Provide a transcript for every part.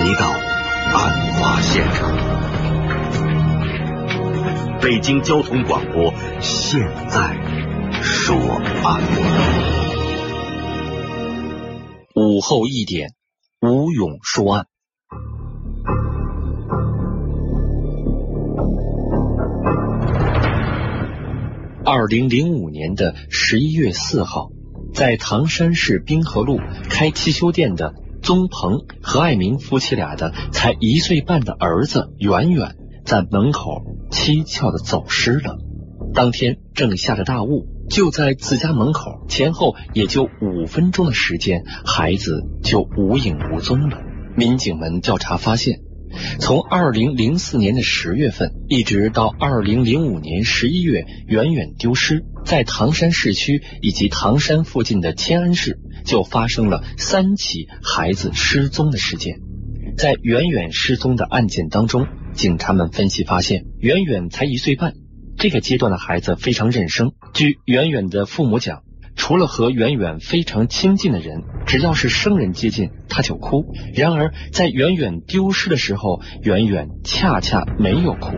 回到案发现场。北京交通广播现在说案。午后一点，吴勇说案。二零零五年的十一月四号，在唐山市滨河路开汽修店的宗鹏何爱明夫妻俩的才一岁半的儿子远远，在门口蹊跷的走失了。当天正下着大雾，就在自家门口前后也就五分钟的时间，孩子就无影无踪了。民警们调查发现。从二零零四年的十月份一直到二零零五年十一月，远远丢失，在唐山市区以及唐山附近的迁安市就发生了三起孩子失踪的事件。在远远失踪的案件当中，警察们分析发现，远远才一岁半，这个阶段的孩子非常认生。据远远的父母讲。除了和远远非常亲近的人，只要是生人接近，他就哭。然而，在远远丢失的时候，远远恰恰没有哭。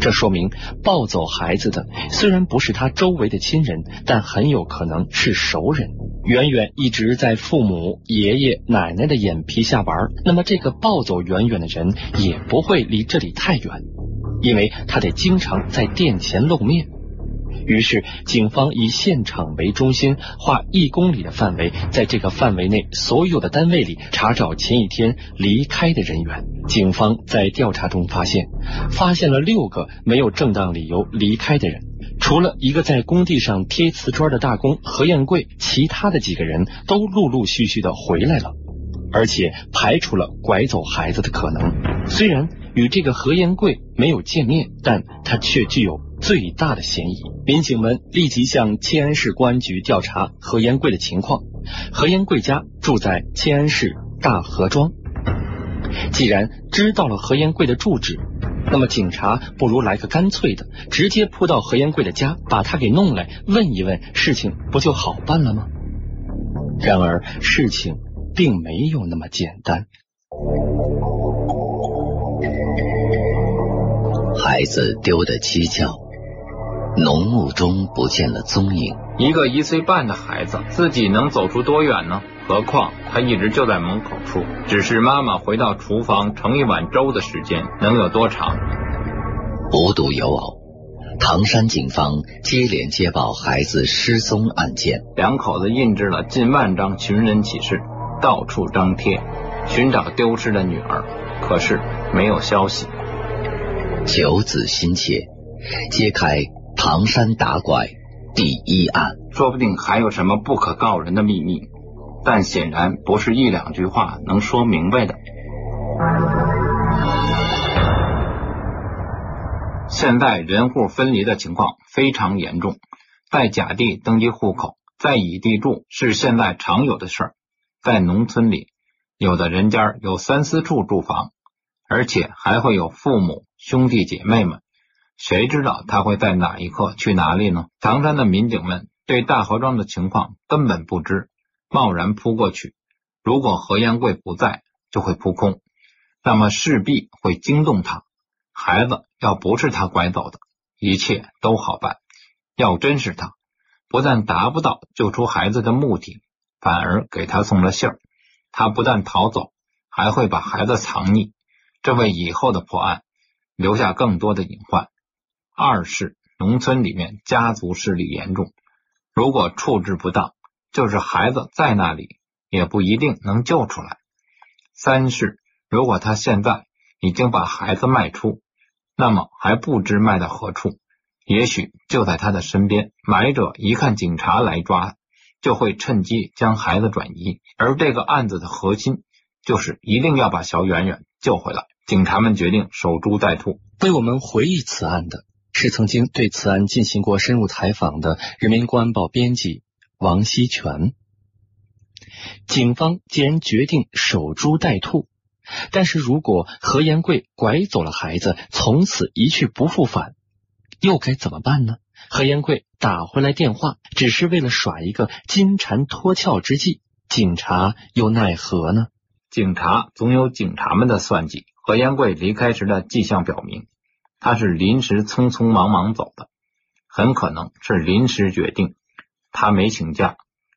这说明抱走孩子的虽然不是他周围的亲人，但很有可能是熟人。远远一直在父母、爷爷、奶奶的眼皮下玩，那么这个抱走远远的人也不会离这里太远，因为他得经常在殿前露面。于是，警方以现场为中心，划一公里的范围，在这个范围内所有的单位里查找前一天离开的人员。警方在调查中发现，发现了六个没有正当理由离开的人，除了一个在工地上贴瓷砖的大工何彦贵，其他的几个人都陆陆续续的回来了，而且排除了拐走孩子的可能。虽然与这个何彦贵没有见面，但他却具有。最大的嫌疑，民警们立即向迁安市公安局调查何延贵的情况。何延贵家住在迁安市大河庄。既然知道了何延贵的住址，那么警察不如来个干脆的，直接扑到何延贵的家，把他给弄来问一问，事情不就好办了吗？然而事情并没有那么简单。孩子丢的蹊跷。浓雾中不见了踪影。一个一岁半的孩子，自己能走出多远呢？何况他一直就在门口处，只是妈妈回到厨房盛一碗粥的时间能有多长？无独有偶，唐山警方接连接报孩子失踪案件，两口子印制了近万张寻人启事，到处张贴，寻找丢失的女儿，可是没有消息。求子心切，揭开。唐山打拐第一案，说不定还有什么不可告人的秘密，但显然不是一两句话能说明白的。现在人户分离的情况非常严重，在甲地登记户口，在乙地住是现在常有的事儿。在农村里，有的人家有三四处住房，而且还会有父母、兄弟姐妹们。谁知道他会在哪一刻去哪里呢？唐山的民警们对大河庄的情况根本不知，贸然扑过去。如果何延贵不在，就会扑空，那么势必会惊动他。孩子要不是他拐走的，一切都好办；要真是他，不但达不到救出孩子的目的，反而给他送了信儿。他不但逃走，还会把孩子藏匿，这为以后的破案留下更多的隐患。二是农村里面家族势力严重，如果处置不当，就是孩子在那里也不一定能救出来。三是如果他现在已经把孩子卖出，那么还不知卖到何处，也许就在他的身边。买者一看警察来抓，就会趁机将孩子转移。而这个案子的核心就是一定要把小远远救回来。警察们决定守株待兔，为我们回忆此案的。是曾经对此案进行过深入采访的《人民公安报》编辑王锡全。警方既然决定守株待兔，但是如果何延贵拐走了孩子，从此一去不复返，又该怎么办呢？何延贵打回来电话，只是为了耍一个金蝉脱壳之计，警察又奈何呢？警察总有警察们的算计。何延贵离开时的迹象表明，他是临时匆匆忙忙走的，很可能是临时决定。他没请假，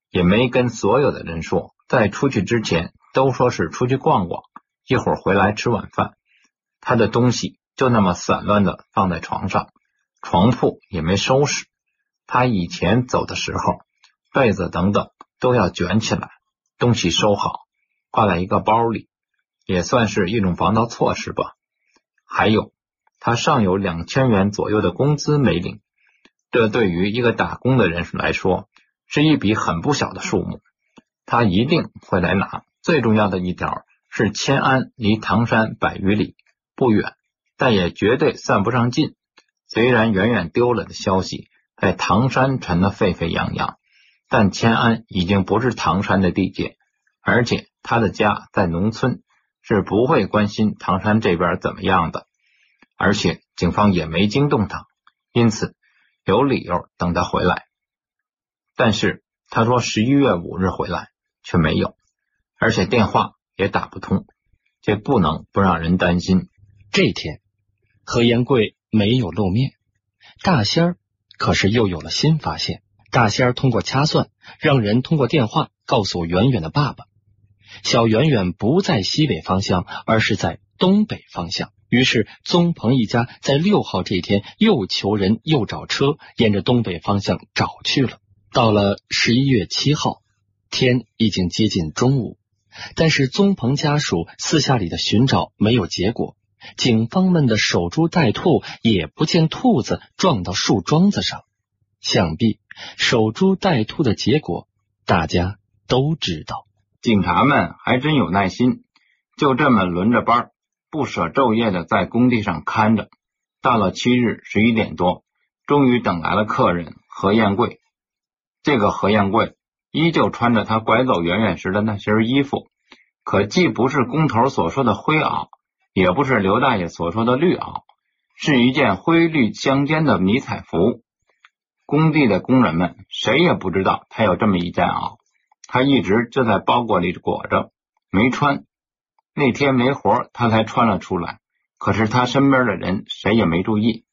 也没跟所有的人说，在出去之前都说是出去逛逛，一会儿回来吃晚饭。他的东西就那么散乱的放在床上，床铺也没收拾。他以前走的时候，被子等等都要卷起来，东西收好，挂在一个包里，也算是一种防盗措施吧。还有，他尚有两千元左右的工资没领，这对于一个打工的人来说，是一笔很不小的数目。他一定会来拿。最重要的一条是，迁安离唐山百余里。不远，但也绝对算不上近。虽然远远丢了的消息在唐山传得沸沸扬扬，但迁安已经不是唐山的地界，而且他的家在农村，是不会关心唐山这边怎么样的。而且警方也没惊动他，因此有理由等他回来。但是他说十一月五日回来却没有，而且电话也打不通，这不能不让人担心。这天，何延贵没有露面，大仙儿可是又有了新发现。大仙儿通过掐算，让人通过电话告诉圆圆的爸爸，小圆圆不在西北方向，而是在东北方向。于是宗鹏一家在六号这天又求人又找车，沿着东北方向找去了。到了十一月七号，天已经接近中午，但是宗鹏家属私下里的寻找没有结果。警方们的守株待兔，也不见兔子撞到树桩子上。想必守株待兔的结果，大家都知道。警察们还真有耐心，就这么轮着班，不舍昼夜的在工地上看着。到了七日十一点多，终于等来了客人何艳贵。这个何艳贵依旧穿着他拐走圆圆时的那身衣服，可既不是工头所说的灰袄。也不是刘大爷所说的绿袄，是一件灰绿相间的迷彩服。工地的工人们谁也不知道他有这么一件袄，他一直就在包裹里裹着，没穿。那天没活，他才穿了出来。可是他身边的人谁也没注意，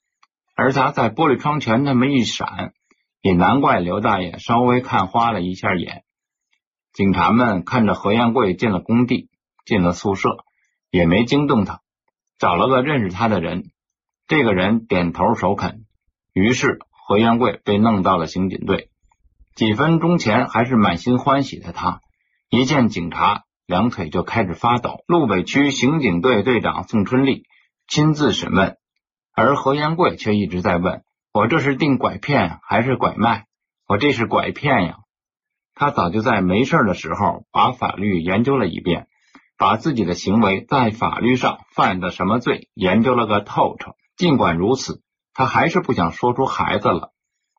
而他在玻璃窗前那么一闪，也难怪刘大爷稍微看花了一下眼。警察们看着何彦贵进了工地，进了宿舍。也没惊动他，找了个认识他的人，这个人点头首肯，于是何元贵被弄到了刑警队。几分钟前还是满心欢喜的他，一见警察，两腿就开始发抖。路北区刑警队队长宋春丽亲自审问，而何元贵却一直在问：“我这是定拐骗还是拐卖？我这是拐骗呀！”他早就在没事的时候把法律研究了一遍。把自己的行为在法律上犯的什么罪研究了个透彻。尽管如此，他还是不想说出孩子了。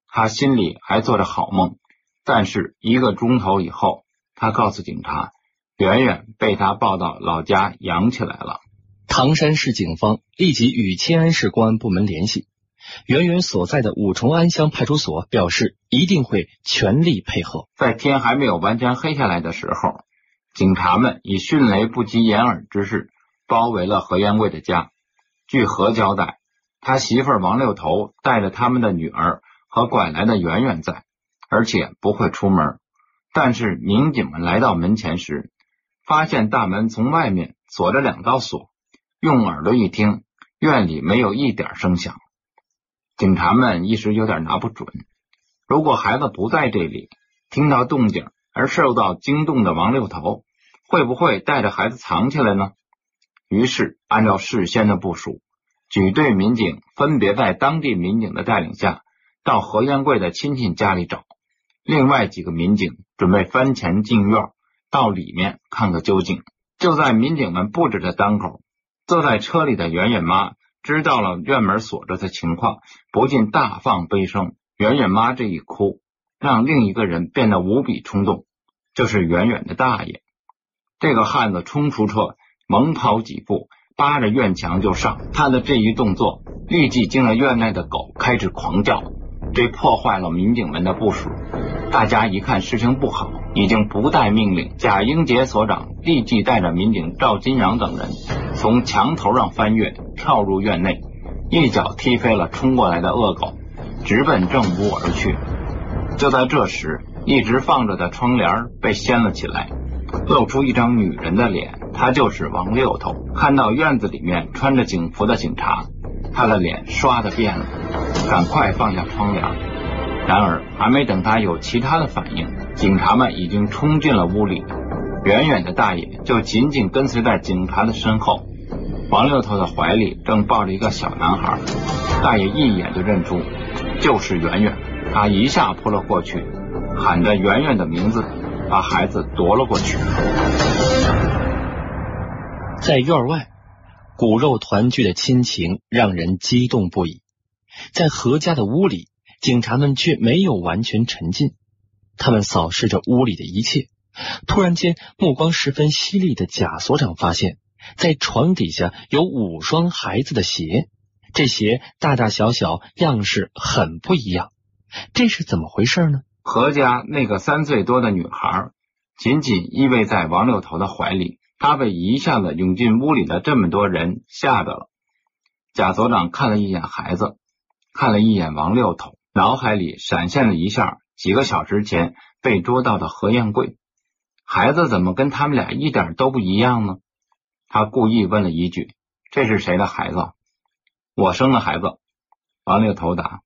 他心里还做着好梦。但是一个钟头以后，他告诉警察，圆圆被他抱到老家养起来了。唐山市警方立即与迁安市公安部门联系，圆圆所在的五重安乡派出所表示一定会全力配合。在天还没有完全黑下来的时候。警察们以迅雷不及掩耳之势包围了何延贵的家。据何交代，他媳妇王六头带着他们的女儿和拐来的圆圆在，而且不会出门。但是民警们来到门前时，发现大门从外面锁着两道锁。用耳朵一听，院里没有一点声响。警察们一时有点拿不准，如果孩子不在这里，听到动静。而受到惊动的王六头会不会带着孩子藏起来呢？于是按照事先的部署，举队民警分别在当地民警的带领下到何元贵的亲戚家里找，另外几个民警准备翻墙进院到里面看个究竟。就在民警们布置的当口，坐在车里的圆圆妈知道了院门锁着的情况，不禁大放悲声。圆圆妈这一哭。让另一个人变得无比冲动，就是远远的大爷。这个汉子冲出车，猛跑几步，扒着院墙就上。他的这一动作，立即惊了院内的狗，开始狂叫。这破坏了民警们的部署。大家一看事情不好，已经不待命令，贾英杰所长立即带着民警赵金阳等人从墙头上翻越，跳入院内，一脚踢飞了冲过来的恶狗，直奔正屋而去。就在这时，一直放着的窗帘被掀了起来，露出一张女人的脸，她就是王六头。看到院子里面穿着警服的警察，他的脸唰的变了，赶快放下窗帘。然而，还没等他有其他的反应，警察们已经冲进了屋里。远远的大爷就紧紧跟随在警察的身后。王六头的怀里正抱着一个小男孩，大爷一眼就认出，就是圆圆。他一下扑了过去，喊着圆圆的名字，把孩子夺了过去。在院外，骨肉团聚的亲情让人激动不已。在何家的屋里。警察们却没有完全沉浸，他们扫视着屋里的一切。突然间，目光十分犀利的贾所长发现，在床底下有五双孩子的鞋，这鞋大大小小，样式很不一样。这是怎么回事呢？何家那个三岁多的女孩紧紧依偎在王六头的怀里，他被一下子涌进屋里的这么多人吓着了。贾所长看了一眼孩子，看了一眼王六头。脑海里闪现了一下几个小时前被捉到的何艳贵，孩子怎么跟他们俩一点都不一样呢？他故意问了一句：“这是谁的孩子？”“我生的孩子。”王六头答。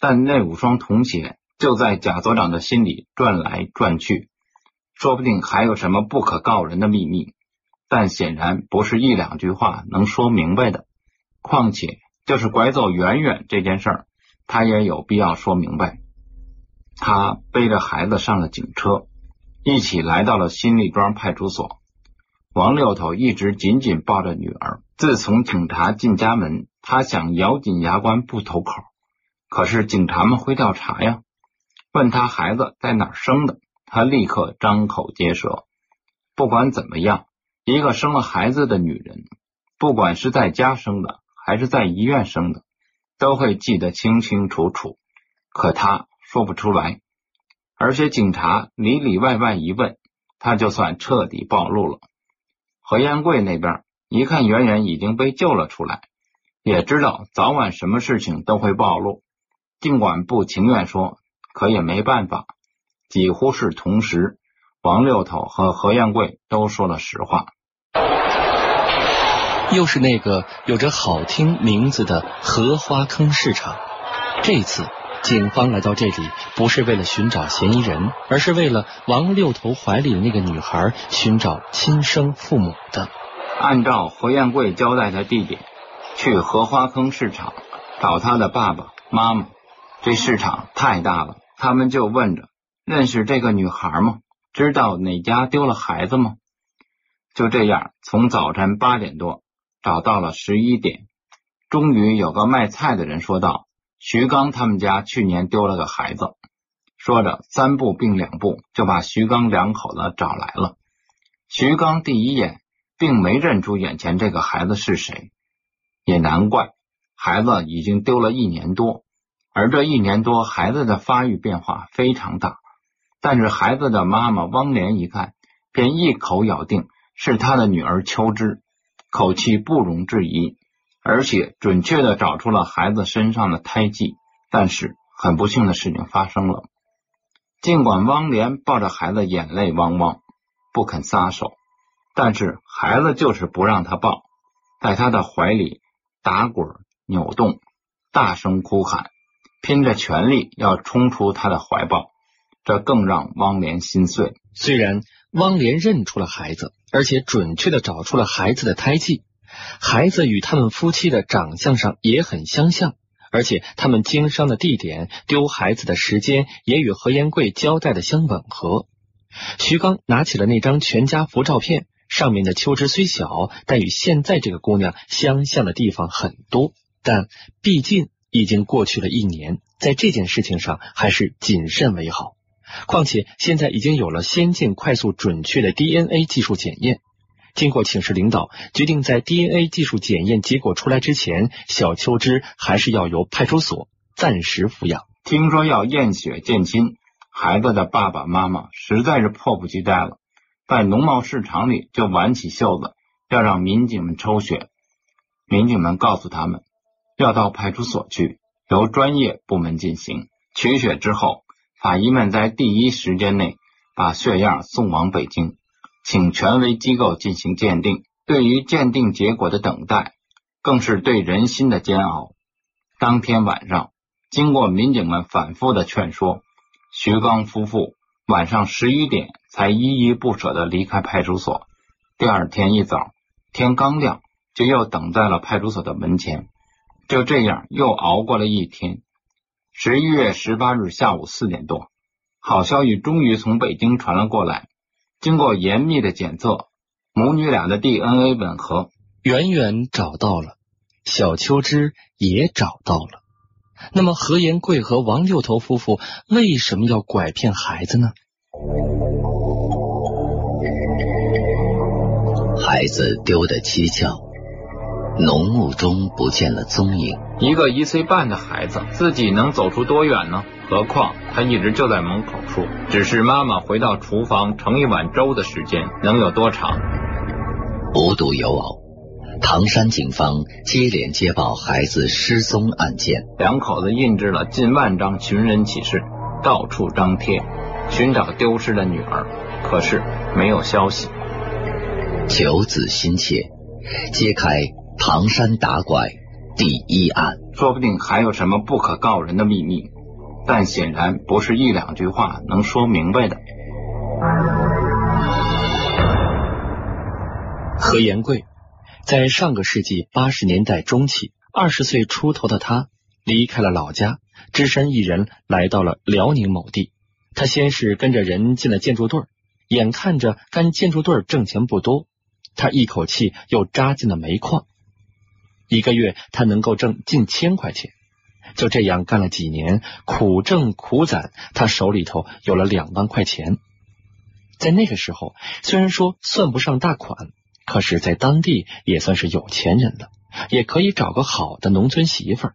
但那五双童鞋就在贾所长的心里转来转去，说不定还有什么不可告人的秘密，但显然不是一两句话能说明白的。况且，就是拐走圆圆这件事儿。他也有必要说明白。他背着孩子上了警车，一起来到了新立庄派出所。王六头一直紧紧抱着女儿。自从警察进家门，他想咬紧牙关不投口，可是警察们会调查呀。问他孩子在哪儿生的，他立刻张口结舌。不管怎么样，一个生了孩子的女人，不管是在家生的还是在医院生的。都会记得清清楚楚，可他说不出来，而且警察里里外外一问，他就算彻底暴露了。何彦贵那边一看圆圆已经被救了出来，也知道早晚什么事情都会暴露，尽管不情愿说，可也没办法。几乎是同时，王六头和何彦贵都说了实话。又是那个有着好听名字的荷花坑市场。这次警方来到这里，不是为了寻找嫌疑人，而是为了王六头怀里的那个女孩寻找亲生父母的。按照何彦贵交代的地点，去荷花坑市场找他的爸爸妈妈。这市场太大了，他们就问着：认识这个女孩吗？知道哪家丢了孩子吗？就这样，从早晨八点多。找到了十一点，终于有个卖菜的人说道：“徐刚他们家去年丢了个孩子。”说着，三步并两步就把徐刚两口子找来了。徐刚第一眼并没认出眼前这个孩子是谁，也难怪，孩子已经丢了一年多，而这一年多孩子的发育变化非常大。但是孩子的妈妈汪莲一看，便一口咬定是他的女儿秋枝。口气不容置疑，而且准确的找出了孩子身上的胎记。但是很不幸的事情发生了，尽管汪莲抱着孩子眼泪汪汪，不肯撒手，但是孩子就是不让他抱，在他的怀里打滚扭动，大声哭喊，拼着全力要冲出他的怀抱，这更让汪莲心碎。虽然。汪莲认出了孩子，而且准确的找出了孩子的胎记。孩子与他们夫妻的长相上也很相像，而且他们经商的地点、丢孩子的时间也与何延贵交代的相吻合。徐刚拿起了那张全家福照片，上面的秋枝虽小，但与现在这个姑娘相像的地方很多。但毕竟已经过去了一年，在这件事情上还是谨慎为好。况且现在已经有了先进、快速、准确的 DNA 技术检验。经过请示领导，决定在 DNA 技术检验结果出来之前，小秋枝还是要由派出所暂时抚养。听说要验血见亲，孩子的爸爸妈妈实在是迫不及待了，在农贸市场里就挽起袖子，要让民警们抽血。民警们告诉他们，要到派出所去，由专业部门进行取血。之后，法医们在第一时间内把血样送往北京，请权威机构进行鉴定。对于鉴定结果的等待，更是对人心的煎熬。当天晚上，经过民警们反复的劝说，徐刚夫妇晚上十一点才依依不舍的离开派出所。第二天一早，天刚亮。就又等在了派出所的门前，就这样又熬过了一天。十一月十八日下午四点多，好消息终于从北京传了过来。经过严密的检测，母女俩的 DNA 吻合，圆圆找到了，小秋枝也找到了。那么何延贵和王六头夫妇为什么要拐骗孩子呢？孩子丢的蹊跷。浓雾中不见了踪影。一个一岁半的孩子，自己能走出多远呢？何况他一直就在门口处，只是妈妈回到厨房盛一碗粥的时间能有多长？无独有偶，唐山警方接连接报孩子失踪案件，两口子印制了近万张寻人启事，到处张贴，寻找丢失的女儿。可是没有消息。求子心切，揭开。唐山打拐第一案，说不定还有什么不可告人的秘密，但显然不是一两句话能说明白的。何延贵在上个世纪八十年代中期，二十岁出头的他离开了老家，只身一人来到了辽宁某地。他先是跟着人进了建筑队，眼看着干建筑队挣钱不多，他一口气又扎进了煤矿。一个月他能够挣近千块钱，就这样干了几年，苦挣苦攒，他手里头有了两万块钱。在那个时候，虽然说算不上大款，可是，在当地也算是有钱人了，也可以找个好的农村媳妇儿。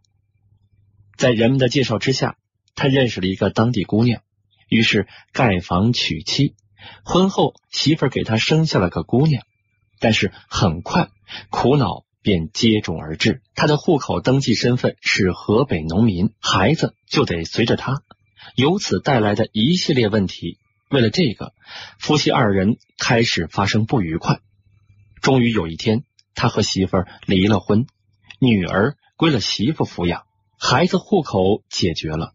在人们的介绍之下，他认识了一个当地姑娘，于是盖房娶妻。婚后，媳妇儿给他生下了个姑娘，但是很快苦恼。便接踵而至。他的户口登记身份是河北农民，孩子就得随着他。由此带来的一系列问题，为了这个，夫妻二人开始发生不愉快。终于有一天，他和媳妇儿离了婚，女儿归了媳妇抚养，孩子户口解决了。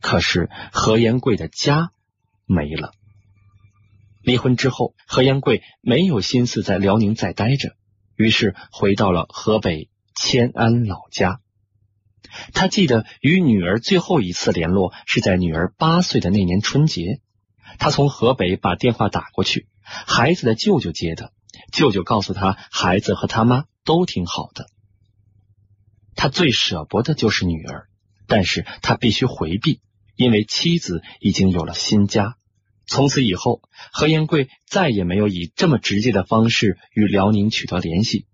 可是何延贵的家没了。离婚之后，何延贵没有心思在辽宁再待着。于是回到了河北迁安老家。他记得与女儿最后一次联络是在女儿八岁的那年春节。他从河北把电话打过去，孩子的舅舅接的。舅舅告诉他，孩子和他妈都挺好的。他最舍不得就是女儿，但是他必须回避，因为妻子已经有了新家。从此以后，何延贵再也没有以这么直接的方式与辽宁取得联系。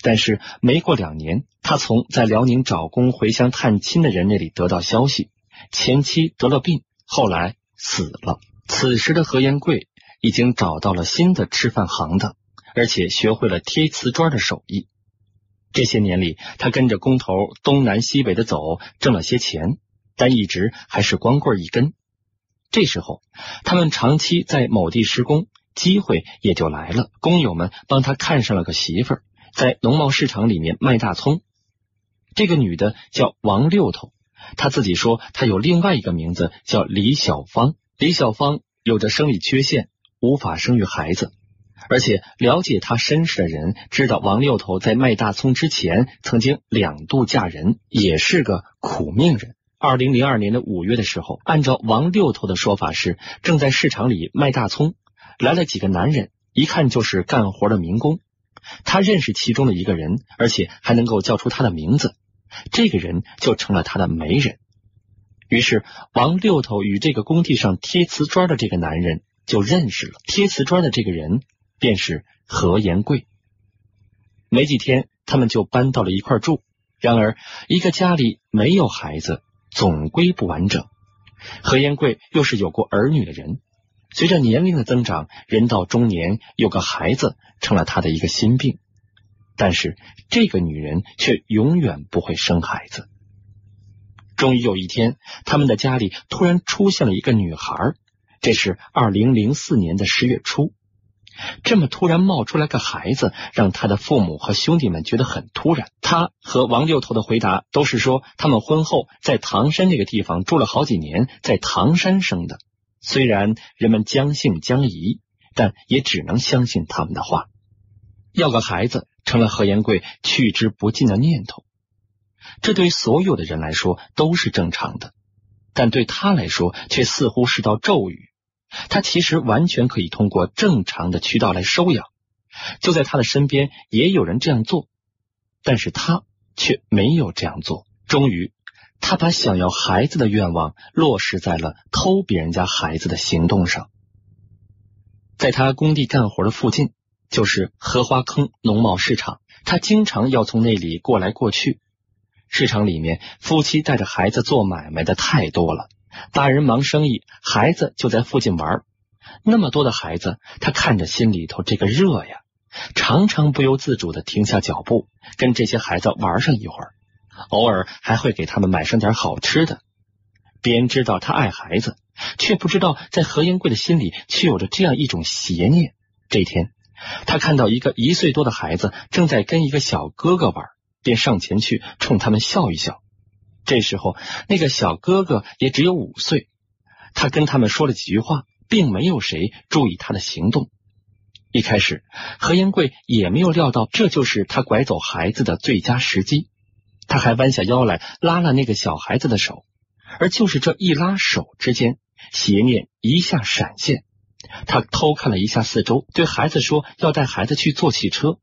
但是没过两年，他从在辽宁找工回乡探亲的人那里得到消息，前妻得了病，后来死了。此时的何延贵已经找到了新的吃饭行当，而且学会了贴瓷砖的手艺。这些年里，他跟着工头东南西北的走，挣了些钱，但一直还是光棍一根。这时候，他们长期在某地施工，机会也就来了。工友们帮他看上了个媳妇儿，在农贸市场里面卖大葱。这个女的叫王六头，她自己说她有另外一个名字叫李小芳。李小芳有着生理缺陷，无法生育孩子，而且了解她身世的人知道，王六头在卖大葱之前曾经两度嫁人，也是个苦命人。二零零二年的五月的时候，按照王六头的说法是，正在市场里卖大葱，来了几个男人，一看就是干活的民工。他认识其中的一个人，而且还能够叫出他的名字，这个人就成了他的媒人。于是，王六头与这个工地上贴瓷砖的这个男人就认识了。贴瓷砖的这个人便是何延贵。没几天，他们就搬到了一块住。然而，一个家里没有孩子。总归不完整。何延贵又是有过儿女的人，随着年龄的增长，人到中年有个孩子成了他的一个心病。但是这个女人却永远不会生孩子。终于有一天，他们的家里突然出现了一个女孩。这是二零零四年的十月初，这么突然冒出来个孩子，让他的父母和兄弟们觉得很突然。他和王六头的回答都是说，他们婚后在唐山那个地方住了好几年，在唐山生的。虽然人们将信将疑，但也只能相信他们的话。要个孩子成了何延贵去之不尽的念头，这对所有的人来说都是正常的，但对他来说却似乎是道咒语。他其实完全可以通过正常的渠道来收养，就在他的身边也有人这样做，但是他却没有这样做。终于，他把想要孩子的愿望落实在了偷别人家孩子的行动上。在他工地干活的附近，就是荷花坑农贸市场，他经常要从那里过来过去。市场里面，夫妻带着孩子做买卖的太多了。大人忙生意，孩子就在附近玩。那么多的孩子，他看着心里头这个热呀，常常不由自主的停下脚步，跟这些孩子玩上一会儿，偶尔还会给他们买上点好吃的。别人知道他爱孩子，却不知道在何英贵的心里却有着这样一种邪念。这天，他看到一个一岁多的孩子正在跟一个小哥哥玩，便上前去冲他们笑一笑。这时候，那个小哥哥也只有五岁，他跟他们说了几句话，并没有谁注意他的行动。一开始，何延贵也没有料到这就是他拐走孩子的最佳时机，他还弯下腰来拉了那个小孩子的手，而就是这一拉手之间，邪念一下闪现，他偷看了一下四周，对孩子说要带孩子去坐汽车。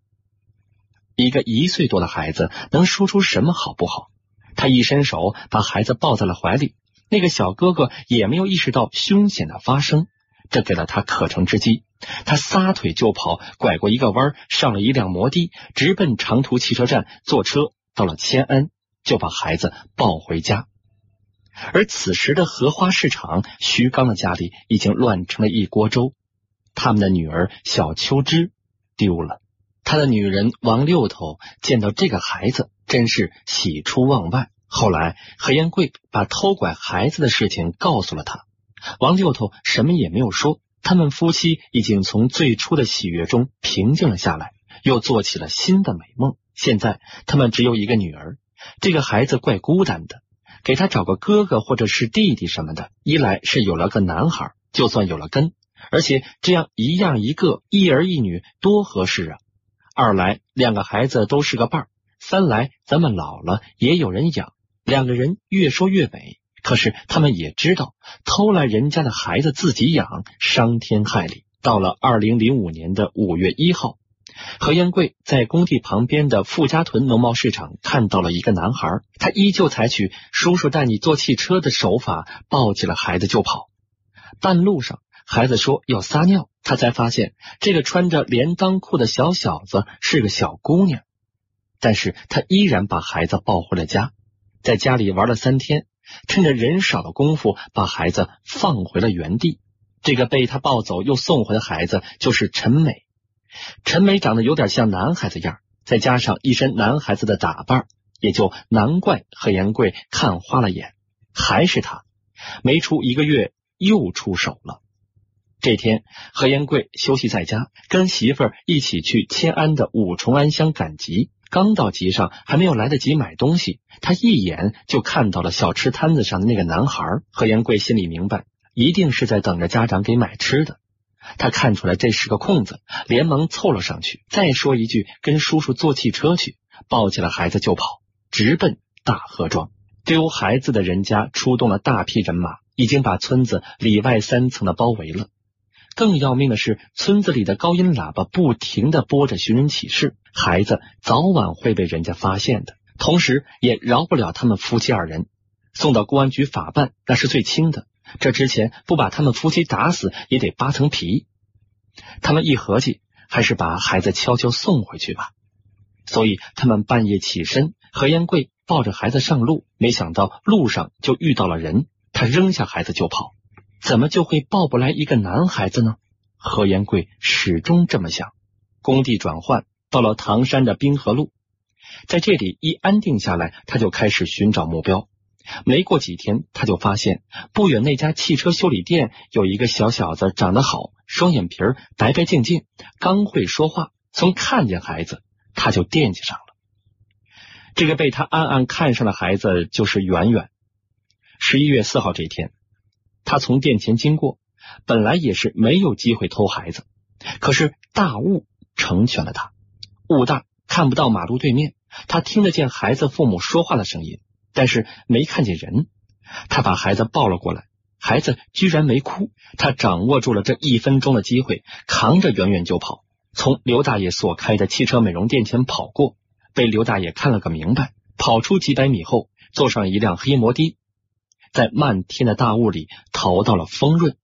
一个一岁多的孩子能说出什么好不好？他一伸手把孩子抱在了怀里，那个小哥哥也没有意识到凶险的发生，这给了他可乘之机。他撒腿就跑，拐过一个弯，上了一辆摩的，直奔长途汽车站，坐车到了迁安，就把孩子抱回家。而此时的荷花市场，徐刚的家里已经乱成了一锅粥，他们的女儿小秋枝丢了。他的女人王六头见到这个孩子。真是喜出望外。后来何延贵把偷拐孩子的事情告诉了他，王六头什么也没有说。他们夫妻已经从最初的喜悦中平静了下来，又做起了新的美梦。现在他们只有一个女儿，这个孩子怪孤单的，给他找个哥哥或者是弟弟什么的。一来是有了个男孩，就算有了根，而且这样一样一个一儿一女多合适啊。二来两个孩子都是个伴儿。三来，咱们老了也有人养。两个人越说越美，可是他们也知道偷来人家的孩子自己养，伤天害理。到了二零零五年的五月一号，何延贵在工地旁边的富家屯农贸市场看到了一个男孩，他依旧采取叔叔带你坐汽车的手法，抱起了孩子就跑。半路上，孩子说要撒尿，他才发现这个穿着连裆裤的小小子是个小姑娘。但是他依然把孩子抱回了家，在家里玩了三天，趁着人少的功夫，把孩子放回了原地。这个被他抱走又送回的孩子就是陈美。陈美长得有点像男孩子样，再加上一身男孩子的打扮，也就难怪何延贵看花了眼。还是他，没出一个月又出手了。这天，何延贵休息在家，跟媳妇儿一起去迁安的五重安乡赶集。刚到集上，还没有来得及买东西，他一眼就看到了小吃摊子上的那个男孩。何延贵心里明白，一定是在等着家长给买吃的。他看出来这是个空子，连忙凑了上去，再说一句：“跟叔叔坐汽车去。”抱起了孩子就跑，直奔大河庄。丢孩子的人家出动了大批人马，已经把村子里外三层的包围了。更要命的是，村子里的高音喇叭不停的播着寻人启事，孩子早晚会被人家发现的，同时也饶不了他们夫妻二人，送到公安局法办那是最轻的，这之前不把他们夫妻打死也得扒层皮。他们一合计，还是把孩子悄悄送回去吧。所以他们半夜起身，何延贵抱着孩子上路，没想到路上就遇到了人，他扔下孩子就跑。怎么就会抱不来一个男孩子呢？何延贵始终这么想。工地转换到了唐山的滨河路，在这里一安定下来，他就开始寻找目标。没过几天，他就发现不远那家汽车修理店有一个小小子，长得好，双眼皮儿白白净净，刚会说话。从看见孩子，他就惦记上了。这个被他暗暗看上的孩子就是圆圆。十一月四号这天，他从店前经过，本来也是没有机会偷孩子，可是大雾成全了他。雾大，看不到马路对面，他听得见孩子父母说话的声音。但是没看见人，他把孩子抱了过来，孩子居然没哭。他掌握住了这一分钟的机会，扛着圆圆就跑，从刘大爷所开的汽车美容店前跑过，被刘大爷看了个明白。跑出几百米后，坐上一辆黑摩的，在漫天的大雾里逃到了丰润。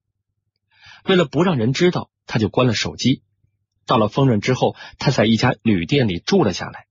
为了不让人知道，他就关了手机。到了丰润之后，他在一家旅店里住了下来。